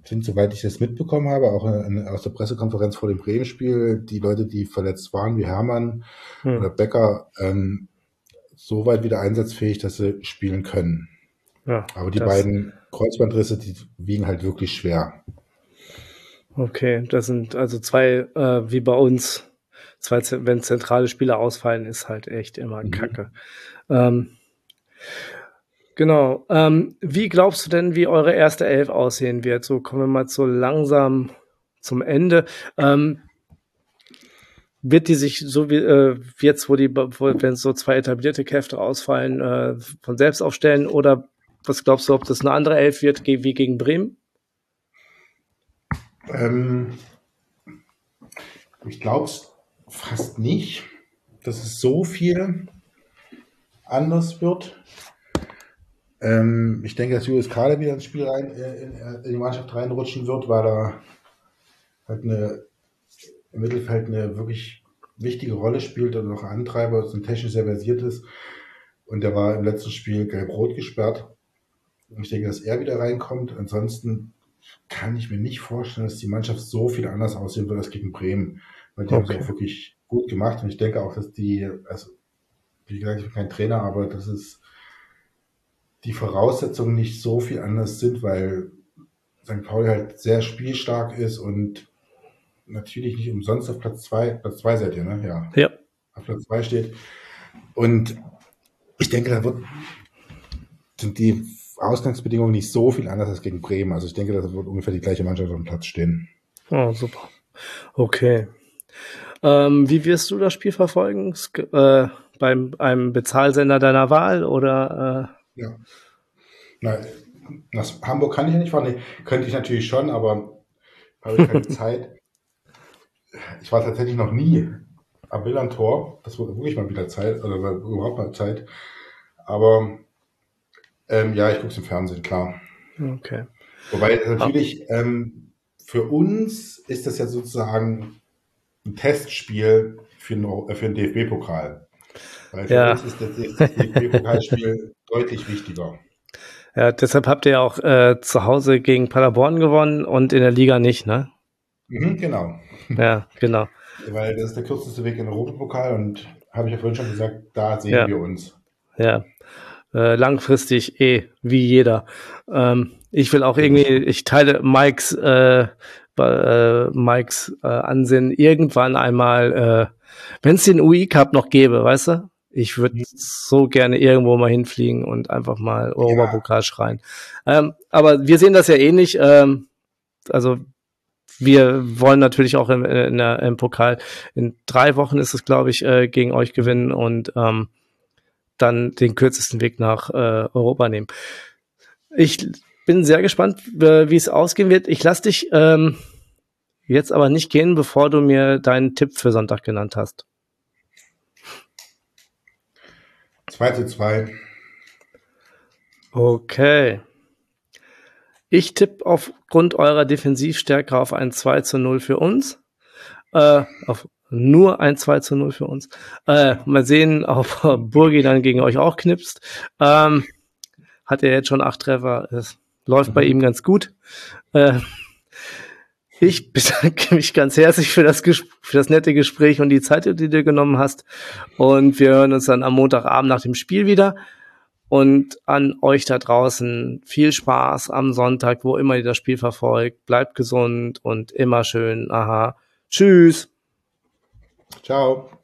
sind, soweit ich das mitbekommen habe, auch in, aus der Pressekonferenz vor dem Bremen-Spiel, die Leute, die verletzt waren, wie Hermann hm. oder Becker, ähm, so weit wieder einsatzfähig, dass sie spielen können. Ja, Aber die beiden Kreuzbandrisse, die wiegen halt wirklich schwer. Okay, das sind also zwei, äh, wie bei uns, zwei, wenn zentrale Spieler ausfallen, ist halt echt immer Mhm. Kacke. Ähm, genau. Ähm, wie glaubst du denn, wie eure erste Elf aussehen wird? So kommen wir mal so langsam zum Ende. Ähm, wird die sich so wie äh, jetzt, wo die, wo, wenn so zwei etablierte Kräfte ausfallen, äh, von selbst aufstellen? Oder was glaubst du, ob das eine andere Elf wird wie gegen Bremen? Ähm, ich glaube es fast nicht, dass es so viel anders wird. Ähm, ich denke, dass Julius Kahle wieder ins Spiel rein, äh, in, äh, in die Mannschaft reinrutschen wird, weil er halt eine, im Mittelfeld eine wirklich wichtige Rolle spielt und noch Antreiber und technisch sehr versiert ist. Und der war im letzten Spiel gelb-rot gesperrt. Und ich denke, dass er wieder reinkommt. Ansonsten kann ich mir nicht vorstellen, dass die Mannschaft so viel anders aussehen wird als gegen Bremen. Weil die haben Okay. sie auch wirklich gut gemacht. Und ich denke auch, dass die, also, wie gesagt, ich bin kein Trainer, aber dass es die Voraussetzungen nicht so viel anders sind, weil St. Pauli halt sehr spielstark ist und natürlich nicht umsonst auf Platz zwei, Platz zwei seid ihr, ne? Ja, Ja. auf Platz zwei steht. Und ich denke, da wird, sind die Ausgangsbedingungen nicht so viel anders als gegen Bremen. Also ich denke, da wird ungefähr die gleiche Mannschaft auf dem Platz stehen. Oh, super. Okay. Ähm, wie wirst du das Spiel verfolgen? Äh, beim einem Bezahlsender deiner Wahl oder Ja. Na, nach Hamburg kann ich ja nicht fahren. Nee, könnte ich natürlich schon, aber habe ich keine Zeit. Ich war tatsächlich noch nie am Millantor. Das wurde wirklich mal wieder Zeit, oder war überhaupt mal Zeit. Aber ähm, ja, ich gucke es im Fernsehen, klar. okay. Wobei natürlich ähm, für uns ist das ja sozusagen ein Testspiel für Eu- äh, für einen DFB-Pokal. Weil für Ja. uns ist das, das DFB-Pokalspiel deutlich wichtiger. Ja, deshalb habt ihr ja auch äh, zu Hause gegen Paderborn gewonnen und in der Liga nicht, ne? Mhm, genau. Ja, genau. Weil das ist der kürzeste Weg in den Europapokal und habe ich ja vorhin schon gesagt, da sehen Ja. wir uns. Ja. Äh, langfristig eh, wie jeder. Ähm, ich will auch irgendwie, ich teile Mikes, äh, äh, Mikes äh, Ansinnen irgendwann einmal, äh, wenn es den UI Cup noch gäbe, weißt du? Ich würde Mhm. so gerne irgendwo mal hinfliegen und einfach mal Europapokal schreien. Ähm, aber wir sehen das ja ähnlich. Ähm, also wir wollen natürlich auch im, in der, im Pokal in drei Wochen ist es, glaube ich, äh, gegen euch gewinnen und ähm, dann den kürzesten Weg nach äh, Europa nehmen. Ich bin sehr gespannt, wie es ausgehen wird. Ich lasse dich ähm, jetzt aber nicht gehen, bevor du mir deinen Tipp für Sonntag genannt hast. 2 zu 2. Okay. Ich tippe aufgrund eurer Defensivstärke auf ein 2 zu 0 für uns. Äh, auf nur ein 2 zu 0 für uns. Äh, mal sehen, ob Burgi dann gegen euch auch knipst. Ähm, hat er jetzt schon acht Treffer. Es läuft bei ihm ganz gut. Äh, ich bedanke mich ganz herzlich für das, für das nette Gespräch und die Zeit, die du dir genommen hast. Und wir hören uns dann am Montagabend nach dem Spiel wieder. Und an euch da draußen viel Spaß am Sonntag, wo immer ihr das Spiel verfolgt. Bleibt gesund und immer schön. Aha. Tschüss. Ciao.